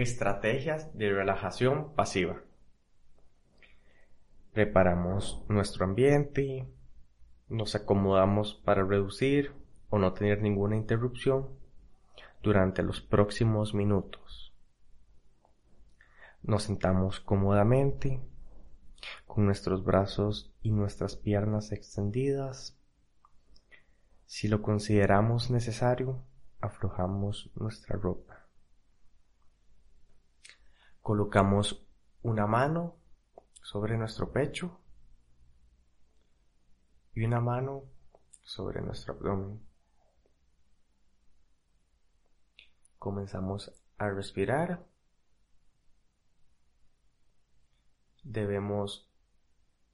Estrategias de relajación pasiva. Preparamos nuestro ambiente, nos acomodamos para reducir o no tener ninguna interrupción durante los próximos minutos. Nos sentamos cómodamente con nuestros brazos y nuestras piernas extendidas. Si lo consideramos necesario, aflojamos nuestra ropa. Colocamos una mano sobre nuestro pecho y una mano sobre nuestro abdomen. Comenzamos a respirar. Debemos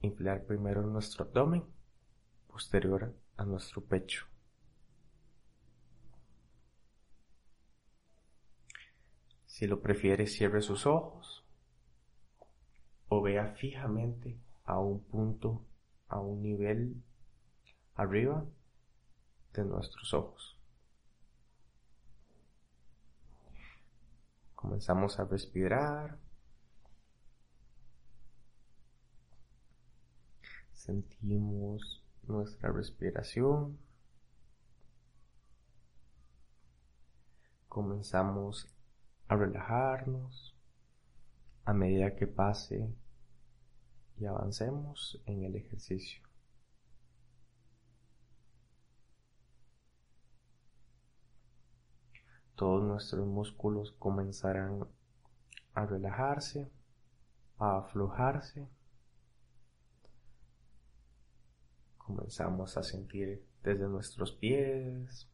inflar primero nuestro abdomen, posterior a nuestro pecho. Si lo prefiere, cierre sus ojos o vea fijamente a un punto, a un nivel arriba de nuestros ojos. Comenzamos a respirar. Sentimos nuestra respiración. Comenzamos a relajarnos a medida que pase y avancemos en el ejercicio. Todos nuestros músculos comenzarán a relajarse, a aflojarse. Comenzamos a sentir desde nuestros pies,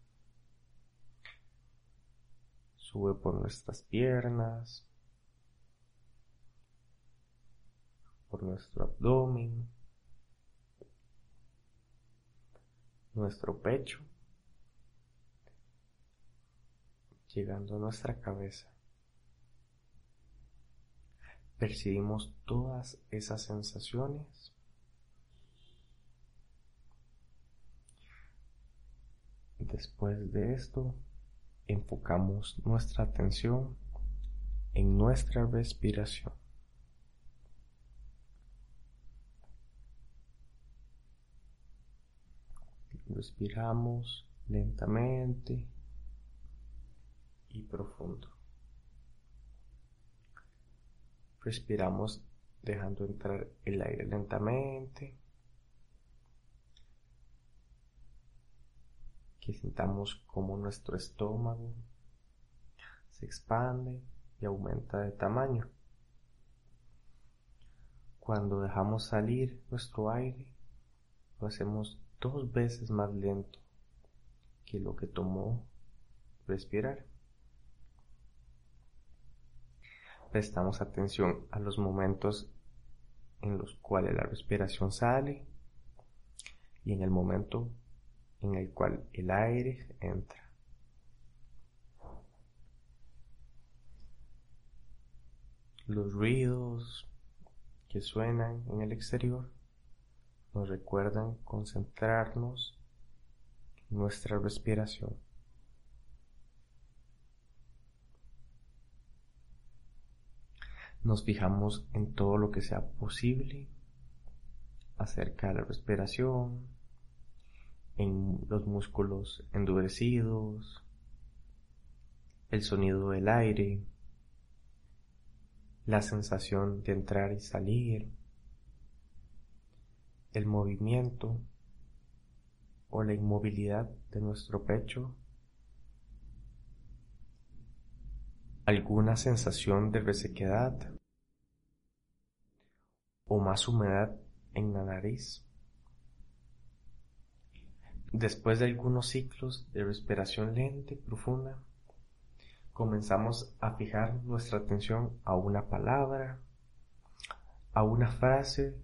sube por nuestras piernas, por nuestro abdomen, nuestro pecho, llegando a nuestra cabeza. Percibimos todas esas sensaciones Después de esto, enfocamos nuestra atención en nuestra respiración. Respiramos lentamente y profundo. Respiramos dejando entrar el aire lentamente que sintamos como nuestro estómago se expande y aumenta de tamaño. Cuando dejamos salir nuestro aire, lo hacemos dos veces más lento que lo que tomó respirar. Prestamos atención a los momentos en los cuales la respiración sale y en el momento en el cual el aire entra. Los ruidos que suenan en el exterior nos recuerdan concentrarnos en nuestra respiración. Nos fijamos en todo lo que sea posible acerca de la respiración, en los músculos endurecidos, el sonido del aire, la sensación de entrar y salir, el movimiento o la inmovilidad de nuestro pecho, alguna sensación de resequedad o más humedad en la nariz. Después de algunos ciclos de respiración lenta y profunda, comenzamos a fijar nuestra atención a una palabra, a una frase,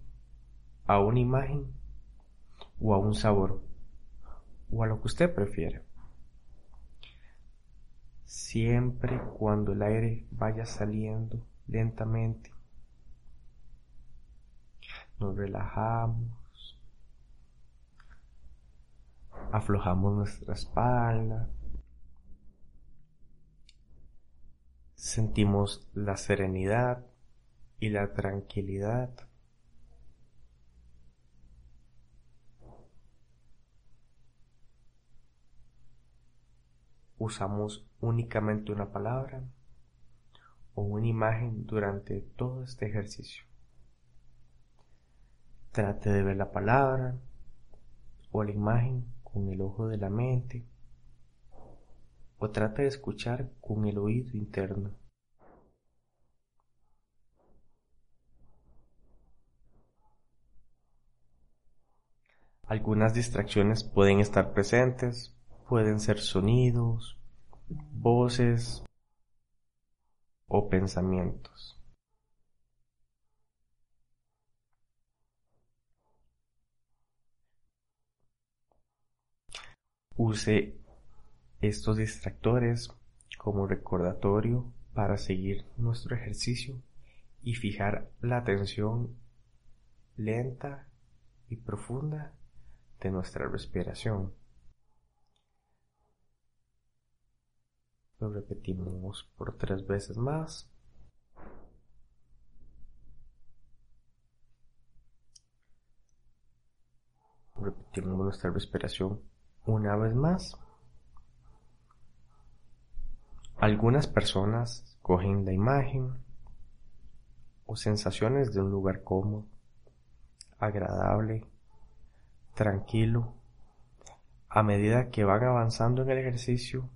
a una imagen o a un sabor o a lo que usted prefiere. Siempre cuando el aire vaya saliendo lentamente, nos relajamos aflojamos nuestra espalda, Sentimos la serenidad y la tranquilidad. Usamos únicamente una palabra o una imagen durante todo este ejercicio. Trate de ver la palabra o la imagen con el ojo de la mente o trate de escuchar con el oído interno. Algunas distracciones pueden estar presentes, pueden ser sonidos, voces o pensamientos. Use estos distractores como recordatorio para seguir nuestro ejercicio y fijar la atención lenta y profunda de nuestra respiración. Lo repetimos por tres veces más. Repetimos nuestra respiración una vez más. Algunas personas cogen la imagen o sensaciones de un lugar cómodo, agradable, tranquilo. A medida que van avanzando en el ejercicio,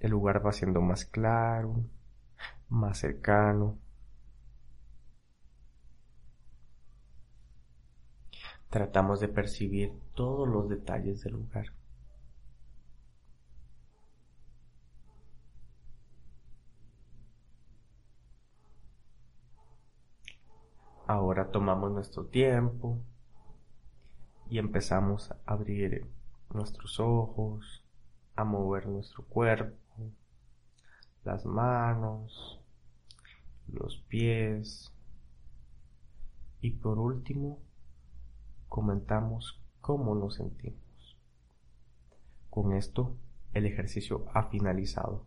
el lugar va siendo más claro, más cercano. Tratamos de percibir todos los detalles del lugar. Ahora tomamos nuestro tiempo y empezamos a abrir nuestros ojos, a mover nuestro cuerpo, las manos, los pies y por último comentamos cómo nos sentimos. Con esto el ejercicio ha finalizado.